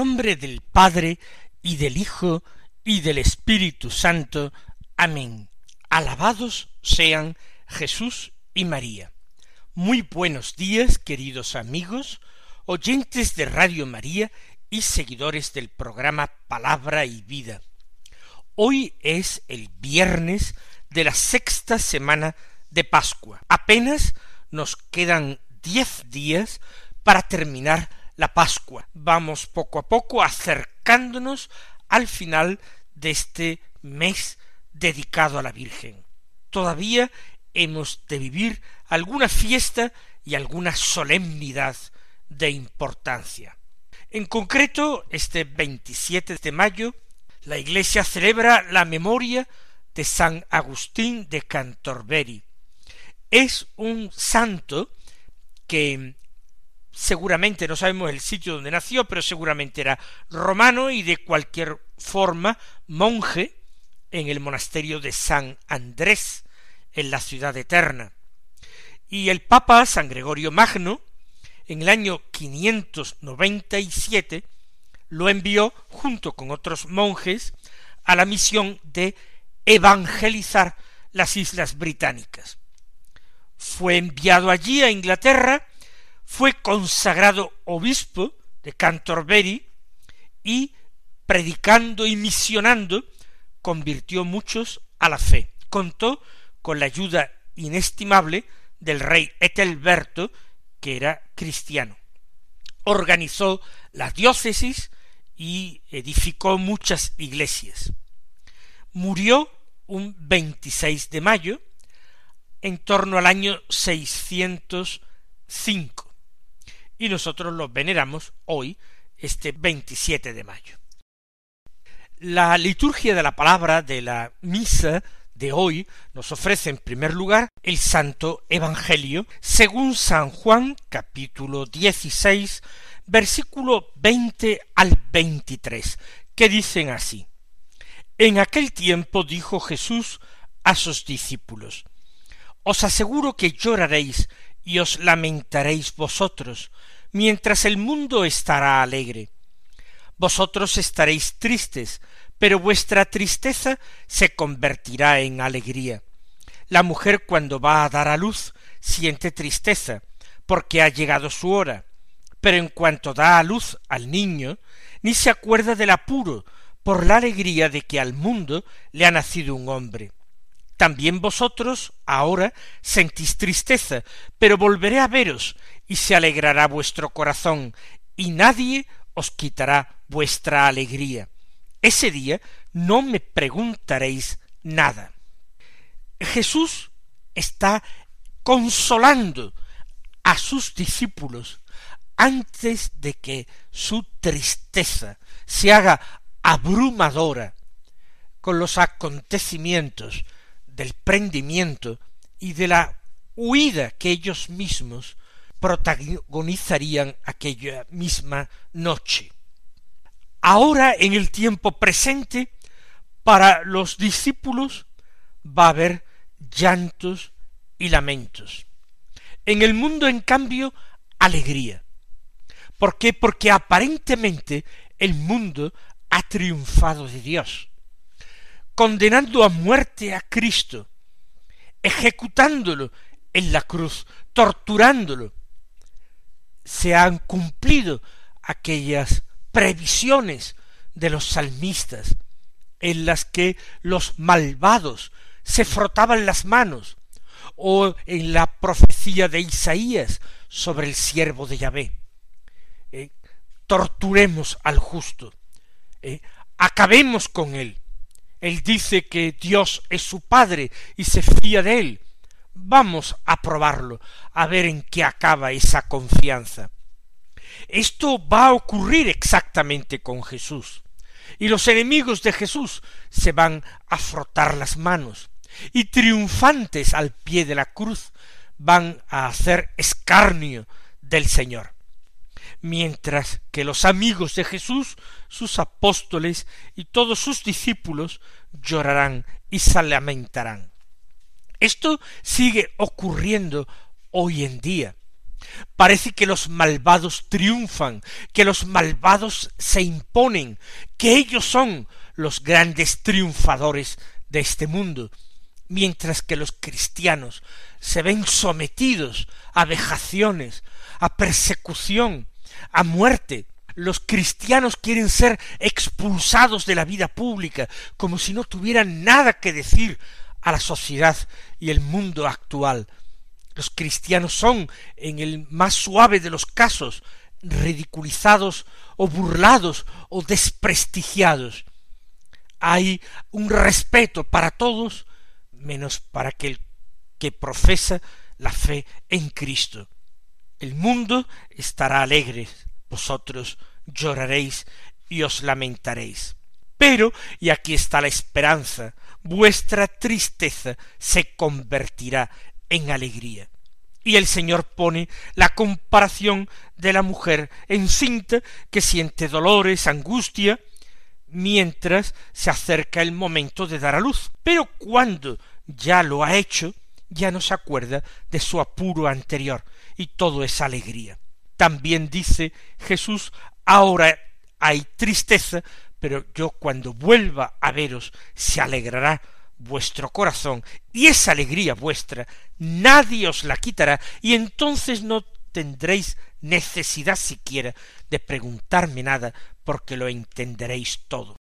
Nombre del Padre y del Hijo y del Espíritu Santo. Amén. Alabados sean Jesús y María. Muy buenos días, queridos amigos, oyentes de Radio María y seguidores del programa Palabra y Vida. Hoy es el viernes de la sexta semana de Pascua. Apenas nos quedan diez días para terminar la Pascua. Vamos poco a poco acercándonos al final de este mes dedicado a la Virgen. Todavía hemos de vivir alguna fiesta y alguna solemnidad de importancia. En concreto, este 27 de mayo, la Iglesia celebra la memoria de San Agustín de Cantorbery. Es un santo que seguramente no sabemos el sitio donde nació, pero seguramente era romano y de cualquier forma monje en el monasterio de San Andrés, en la ciudad eterna. Y el Papa San Gregorio Magno, en el año 597, lo envió junto con otros monjes a la misión de evangelizar las islas británicas. Fue enviado allí a Inglaterra fue consagrado obispo de Canterbury y predicando y misionando convirtió muchos a la fe. Contó con la ayuda inestimable del rey Etelberto, que era cristiano. Organizó las diócesis y edificó muchas iglesias. Murió un 26 de mayo en torno al año 605 y nosotros los veneramos hoy, este 27 de mayo. La liturgia de la palabra de la misa de hoy nos ofrece en primer lugar el Santo Evangelio según San Juan capítulo 16 versículo 20 al 23 que dicen así En aquel tiempo dijo Jesús a sus discípulos Os aseguro que lloraréis y os lamentaréis vosotros, mientras el mundo estará alegre. Vosotros estaréis tristes, pero vuestra tristeza se convertirá en alegría. La mujer cuando va a dar a luz siente tristeza, porque ha llegado su hora, pero en cuanto da a luz al niño, ni se acuerda del apuro, por la alegría de que al mundo le ha nacido un hombre. También vosotros ahora sentís tristeza, pero volveré a veros, y se alegrará vuestro corazón, y nadie os quitará vuestra alegría. Ese día no me preguntaréis nada. Jesús está consolando a sus discípulos antes de que su tristeza se haga abrumadora con los acontecimientos del prendimiento y de la huida que ellos mismos protagonizarían aquella misma noche. Ahora, en el tiempo presente, para los discípulos va a haber llantos y lamentos. En el mundo, en cambio, alegría. ¿Por qué? Porque aparentemente el mundo ha triunfado de Dios condenando a muerte a Cristo, ejecutándolo en la cruz, torturándolo. Se han cumplido aquellas previsiones de los salmistas en las que los malvados se frotaban las manos, o en la profecía de Isaías sobre el siervo de Yahvé. Eh, torturemos al justo, ¿eh? acabemos con él. Él dice que Dios es su Padre y se fía de él. Vamos a probarlo, a ver en qué acaba esa confianza. Esto va a ocurrir exactamente con Jesús. Y los enemigos de Jesús se van a frotar las manos, y triunfantes al pie de la cruz van a hacer escarnio del Señor. Mientras que los amigos de Jesús, sus apóstoles y todos sus discípulos llorarán y se lamentarán. Esto sigue ocurriendo hoy en día. Parece que los malvados triunfan, que los malvados se imponen, que ellos son los grandes triunfadores de este mundo, mientras que los cristianos se ven sometidos a vejaciones, a persecución, a muerte. Los cristianos quieren ser expulsados de la vida pública, como si no tuvieran nada que decir a la sociedad y el mundo actual. Los cristianos son, en el más suave de los casos, ridiculizados o burlados o desprestigiados. Hay un respeto para todos, menos para aquel que profesa la fe en Cristo. El mundo estará alegre, vosotros lloraréis y os lamentaréis. Pero, y aquí está la esperanza, vuestra tristeza se convertirá en alegría. Y el Señor pone la comparación de la mujer encinta que siente dolores, angustia, mientras se acerca el momento de dar a luz. Pero cuando ya lo ha hecho, ya no se acuerda de su apuro anterior, y todo es alegría. También dice Jesús, ahora hay tristeza, pero yo cuando vuelva a veros se alegrará vuestro corazón, y esa alegría vuestra nadie os la quitará, y entonces no tendréis necesidad siquiera de preguntarme nada, porque lo entenderéis todo.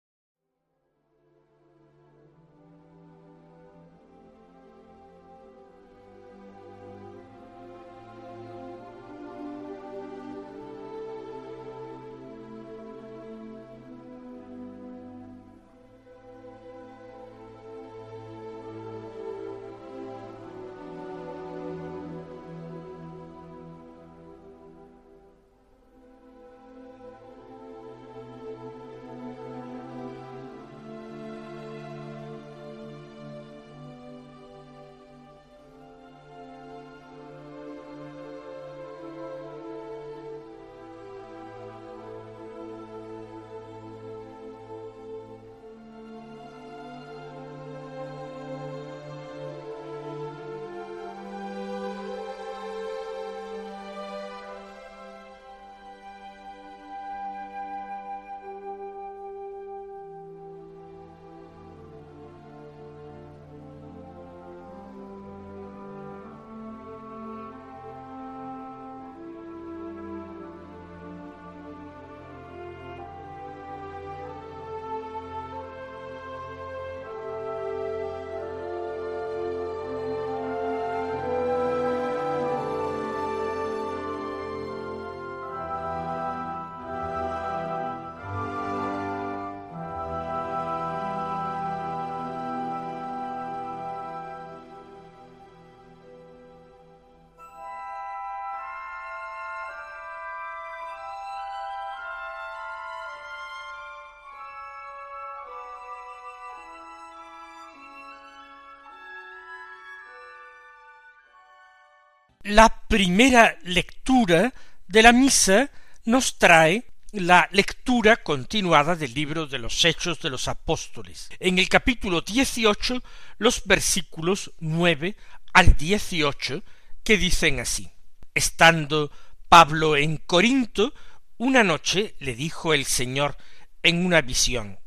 La primera lectura de la misa nos trae la lectura continuada del libro de los Hechos de los Apóstoles. En el capítulo dieciocho, los versículos nueve al dieciocho, que dicen así. Estando Pablo en Corinto, una noche le dijo el Señor en una visión,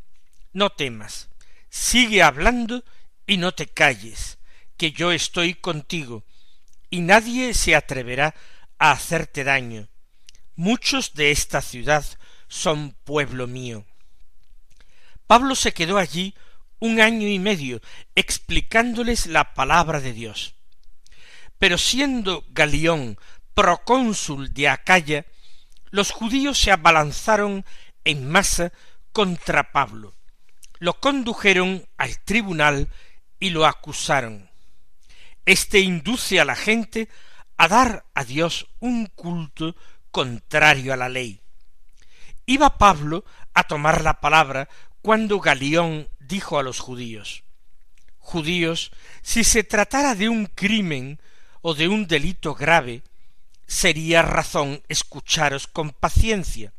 No temas, sigue hablando y no te calles, que yo estoy contigo, y nadie se atreverá a hacerte daño. Muchos de esta ciudad son pueblo mío. Pablo se quedó allí un año y medio explicándoles la palabra de Dios. Pero siendo Galión procónsul de Acaya, los judíos se abalanzaron en masa contra Pablo, lo condujeron al tribunal y lo acusaron. Este induce a la gente a dar a Dios un culto contrario a la ley. Iba Pablo a tomar la palabra cuando Galión dijo a los judíos Judíos, si se tratara de un crimen o de un delito grave, sería razón escucharos con paciencia.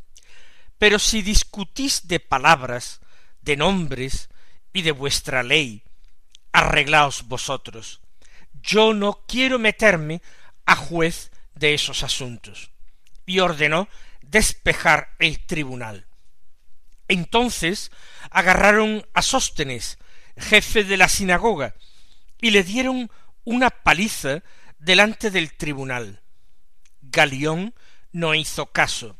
Pero si discutís de palabras, de nombres y de vuestra ley, arreglaos vosotros. Yo no quiero meterme a juez de esos asuntos. Y ordenó despejar el tribunal. Entonces agarraron a Sóstenes, jefe de la sinagoga, y le dieron una paliza delante del tribunal. Galión no hizo caso.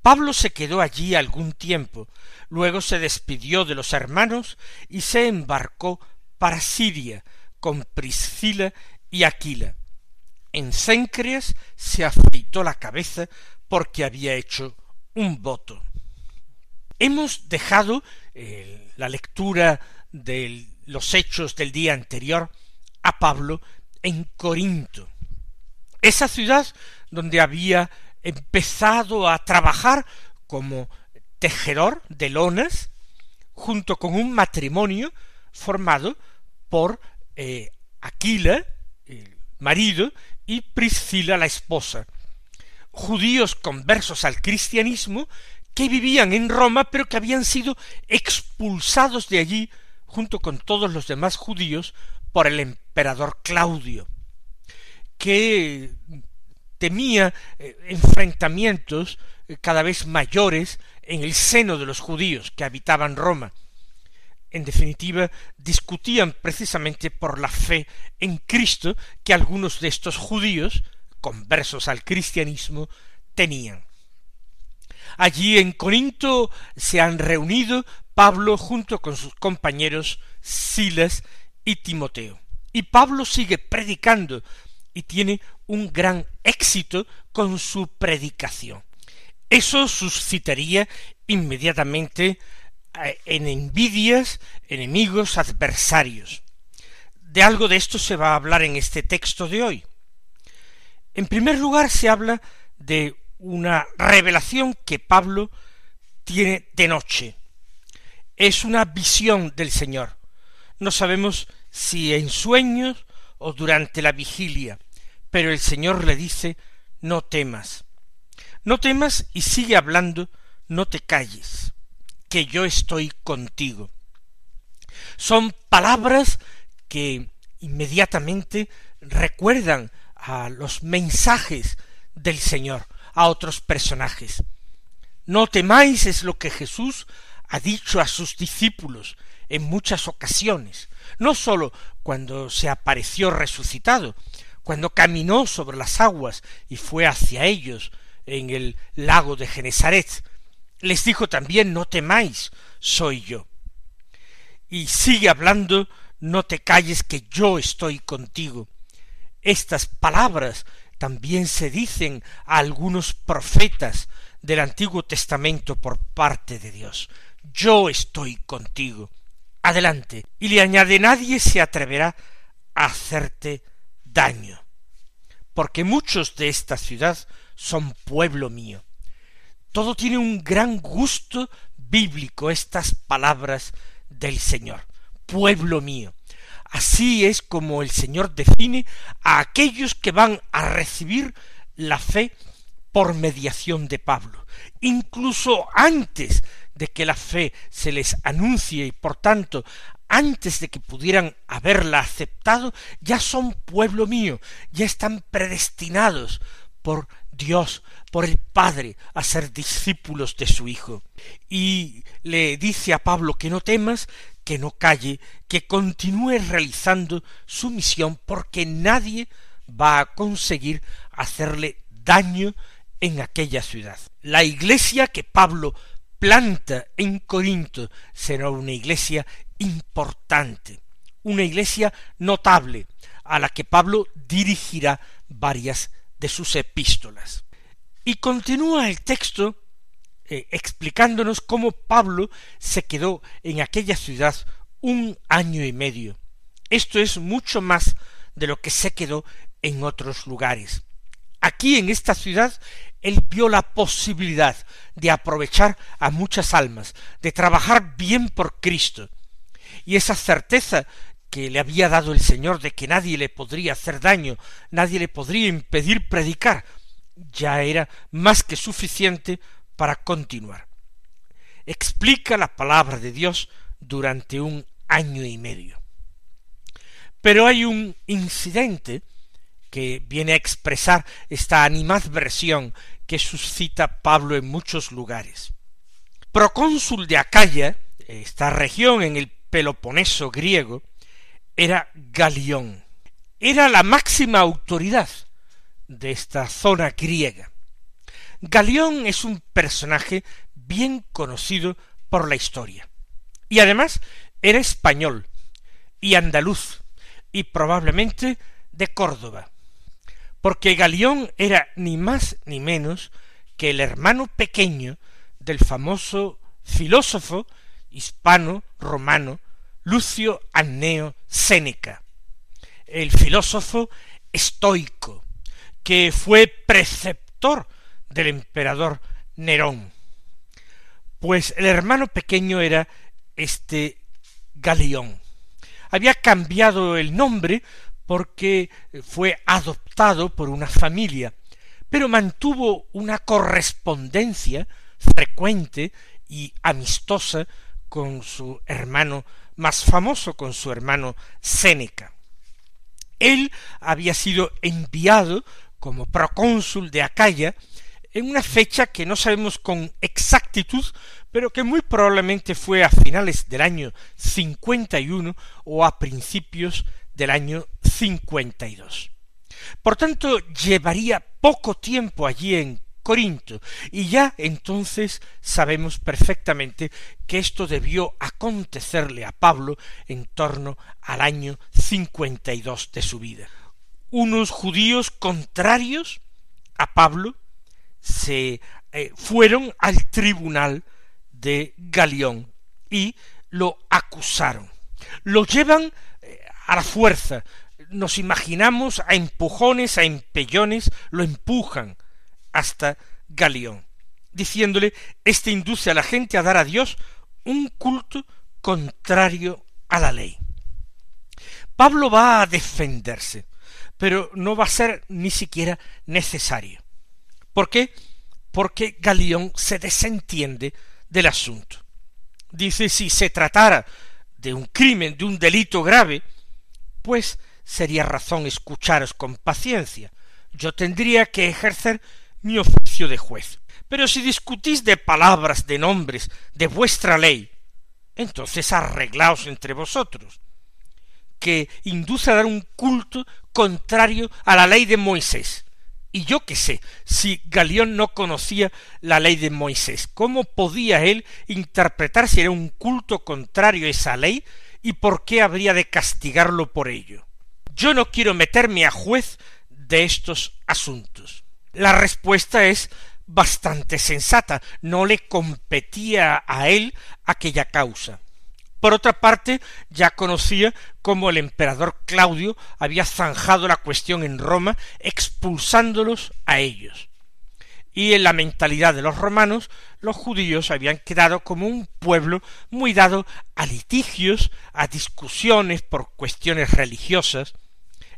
Pablo se quedó allí algún tiempo, luego se despidió de los hermanos y se embarcó para Siria con Priscila y Aquila. En Cencreas se afeitó la cabeza porque había hecho un voto. Hemos dejado eh, la lectura de los hechos del día anterior a Pablo en Corinto, esa ciudad donde había empezado a trabajar como tejedor de lonas, junto con un matrimonio formado por eh, Aquila, el marido, y Priscila, la esposa, judíos conversos al cristianismo que vivían en Roma, pero que habían sido expulsados de allí junto con todos los demás judíos por el emperador Claudio, que temía eh, enfrentamientos eh, cada vez mayores en el seno de los judíos que habitaban Roma. En definitiva, discutían precisamente por la fe en Cristo que algunos de estos judíos, conversos al cristianismo, tenían. Allí en Corinto se han reunido Pablo junto con sus compañeros Silas y Timoteo. Y Pablo sigue predicando y tiene un gran éxito con su predicación. Eso suscitaría inmediatamente en envidias, enemigos, adversarios. De algo de esto se va a hablar en este texto de hoy. En primer lugar se habla de una revelación que Pablo tiene de noche. Es una visión del Señor. No sabemos si en sueños o durante la vigilia, pero el Señor le dice no temas. No temas y sigue hablando, no te calles, que yo estoy contigo. Son palabras que inmediatamente recuerdan a los mensajes del Señor, a otros personajes. No temáis es lo que Jesús ha dicho a sus discípulos en muchas ocasiones, no sólo cuando se apareció resucitado, cuando caminó sobre las aguas y fue hacia ellos en el lago de Genesaret, les dijo también no temáis, soy yo. Y sigue hablando, no te calles que yo estoy contigo. Estas palabras también se dicen a algunos profetas del Antiguo Testamento por parte de Dios. Yo estoy contigo. Adelante. Y le añade nadie se atreverá a hacerte daño. Porque muchos de esta ciudad son pueblo mío. Todo tiene un gran gusto bíblico estas palabras del Señor. Pueblo mío. Así es como el Señor define a aquellos que van a recibir la fe por mediación de Pablo, incluso antes de que la fe se les anuncie y por tanto antes de que pudieran haberla aceptado, ya son pueblo mío, ya están predestinados por Dios, por el Padre, a ser discípulos de su Hijo. Y le dice a Pablo que no temas, que no calle, que continúe realizando su misión, porque nadie va a conseguir hacerle daño en aquella ciudad. La iglesia que Pablo planta en Corinto será una iglesia importante, una iglesia notable, a la que Pablo dirigirá varias de sus epístolas. Y continúa el texto eh, explicándonos cómo Pablo se quedó en aquella ciudad un año y medio. Esto es mucho más de lo que se quedó en otros lugares. Aquí en esta ciudad él vio la posibilidad de aprovechar a muchas almas, de trabajar bien por Cristo. Y esa certeza que le había dado el Señor de que nadie le podría hacer daño, nadie le podría impedir predicar, ya era más que suficiente para continuar. Explica la palabra de Dios durante un año y medio. Pero hay un incidente que viene a expresar esta animadversión que suscita Pablo en muchos lugares. Procónsul de Acaya, esta región en el Peloponeso griego, era Galión. Era la máxima autoridad de esta zona griega. Galión es un personaje bien conocido por la historia. Y además era español y andaluz y probablemente de Córdoba, porque Galión era ni más ni menos que el hermano pequeño del famoso filósofo hispano romano Lucio Anneo Séneca, el filósofo estoico, que fue preceptor del emperador Nerón. Pues el hermano pequeño era este Galión. Había cambiado el nombre porque fue adoptado por una familia, pero mantuvo una correspondencia frecuente y amistosa con su hermano más famoso, con su hermano Séneca. Él había sido enviado como procónsul de Acaya en una fecha que no sabemos con exactitud, pero que muy probablemente fue a finales del año 51 o a principios del año 52. Por tanto, llevaría poco tiempo allí en Corinto, y ya entonces sabemos perfectamente que esto debió acontecerle a Pablo en torno al año 52 de su vida. Unos judíos contrarios a Pablo se eh, fueron al tribunal de Galión y lo acusaron. Lo llevan eh, a la fuerza. Nos imaginamos a empujones, a empellones, lo empujan hasta Galión, diciéndole, este induce a la gente a dar a Dios un culto contrario a la ley. Pablo va a defenderse, pero no va a ser ni siquiera necesario. ¿Por qué? Porque Galión se desentiende del asunto. Dice, si se tratara de un crimen, de un delito grave, pues sería razón escucharos con paciencia. Yo tendría que ejercer mi oficio de juez. Pero si discutís de palabras, de nombres, de vuestra ley, entonces arreglaos entre vosotros, que induce a dar un culto contrario a la ley de Moisés. Y yo qué sé, si Galión no conocía la ley de Moisés, ¿cómo podía él interpretar si era un culto contrario a esa ley y por qué habría de castigarlo por ello? Yo no quiero meterme a juez de estos asuntos. La respuesta es bastante sensata, no le competía a él aquella causa. Por otra parte, ya conocía cómo el emperador Claudio había zanjado la cuestión en Roma, expulsándolos a ellos. Y en la mentalidad de los romanos, los judíos habían quedado como un pueblo muy dado a litigios, a discusiones por cuestiones religiosas,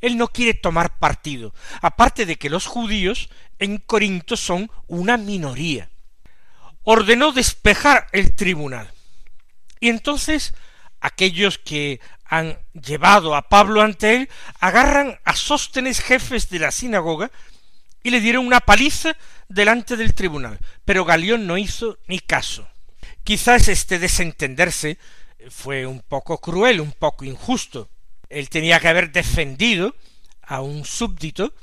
él no quiere tomar partido, aparte de que los judíos en Corinto son una minoría. Ordenó despejar el tribunal. Y entonces aquellos que han llevado a Pablo ante él agarran a Sóstenes jefes de la sinagoga y le dieron una paliza delante del tribunal. Pero Galión no hizo ni caso. Quizás este desentenderse fue un poco cruel, un poco injusto, él tenía que haber defendido a un súbdito,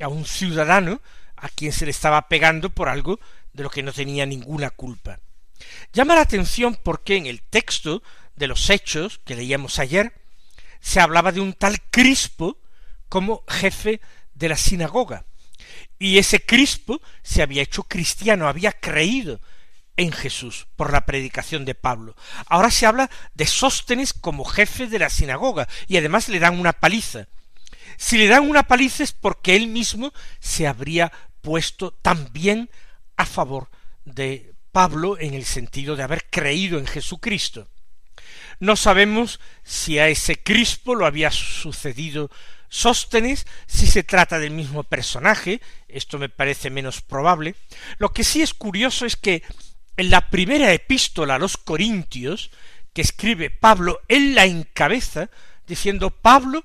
a un ciudadano, a quien se le estaba pegando por algo de lo que no tenía ninguna culpa. Llama la atención porque en el texto de los hechos que leíamos ayer se hablaba de un tal Crispo como jefe de la sinagoga. Y ese Crispo se había hecho cristiano, había creído en Jesús por la predicación de Pablo. Ahora se habla de Sóstenes como jefe de la sinagoga y además le dan una paliza. Si le dan una paliza es porque él mismo se habría puesto también a favor de Pablo en el sentido de haber creído en Jesucristo. No sabemos si a ese Crispo lo había sucedido Sóstenes, si se trata del mismo personaje, esto me parece menos probable. Lo que sí es curioso es que en la primera epístola a los Corintios, que escribe Pablo, él la encabeza diciendo Pablo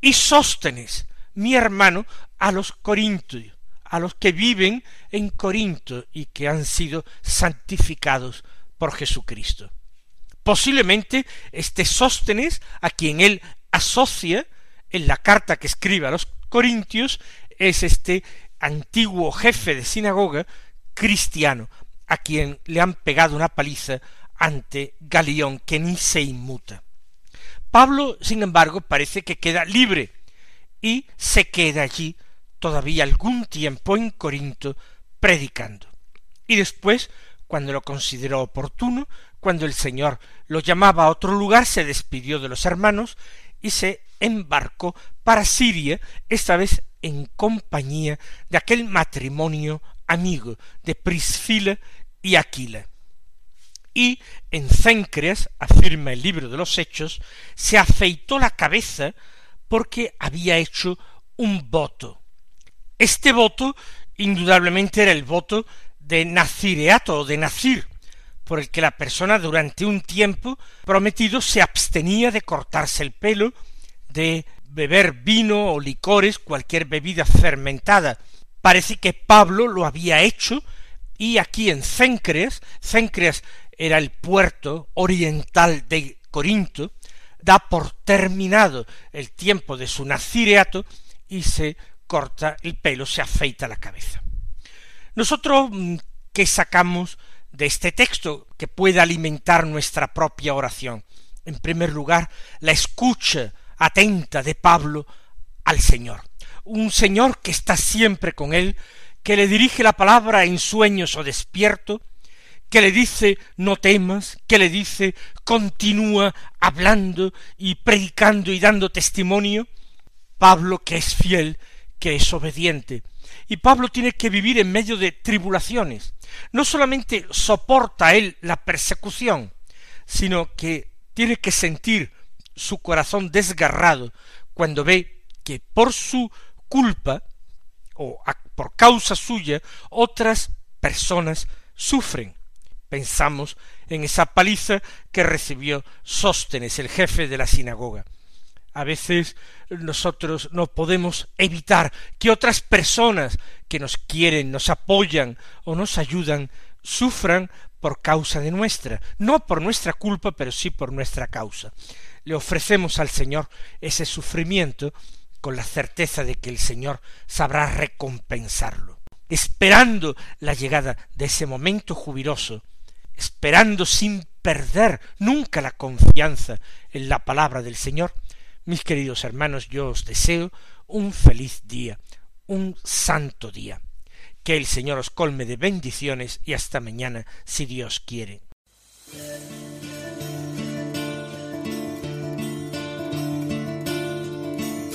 y Sóstenes, mi hermano, a los Corintios, a los que viven en Corinto y que han sido santificados por Jesucristo. Posiblemente este Sóstenes, a quien él asocia en la carta que escribe a los Corintios, es este antiguo jefe de sinagoga cristiano, a quien le han pegado una paliza ante Galión, que ni se inmuta. Pablo, sin embargo, parece que queda libre y se queda allí todavía algún tiempo en Corinto predicando. Y después, cuando lo consideró oportuno, cuando el Señor lo llamaba a otro lugar, se despidió de los hermanos y se embarcó para Siria, esta vez en compañía de aquel matrimonio amigo de Priscila y Aquila. Y en Cencreas, afirma el libro de los Hechos, se afeitó la cabeza porque había hecho un voto. Este voto indudablemente era el voto de nazireato o de nacir, por el que la persona durante un tiempo prometido se abstenía de cortarse el pelo, de beber vino o licores, cualquier bebida fermentada. Parece que Pablo lo había hecho y aquí en Cencreas, Cencreas era el puerto oriental de Corinto, da por terminado el tiempo de su nazireato y se corta el pelo, se afeita la cabeza. Nosotros, mm, ¿qué sacamos de este texto que puede alimentar nuestra propia oración. En primer lugar, la escucha atenta de Pablo al Señor. Un Señor que está siempre con él, que le dirige la palabra en sueños o despierto, que le dice no temas, que le dice continúa hablando y predicando y dando testimonio. Pablo que es fiel, que es obediente. Y Pablo tiene que vivir en medio de tribulaciones, no solamente soporta él la persecución, sino que tiene que sentir su corazón desgarrado cuando ve que por su culpa o por causa suya otras personas sufren. Pensamos en esa paliza que recibió Sóstenes, el jefe de la sinagoga. A veces nosotros no podemos evitar que otras personas que nos quieren, nos apoyan o nos ayudan sufran por causa de nuestra, no por nuestra culpa, pero sí por nuestra causa. Le ofrecemos al Señor ese sufrimiento con la certeza de que el Señor sabrá recompensarlo, esperando la llegada de ese momento jubiloso, esperando sin perder nunca la confianza en la palabra del Señor, mis queridos hermanos, yo os deseo un feliz día, un santo día. Que el Señor os colme de bendiciones y hasta mañana, si Dios quiere.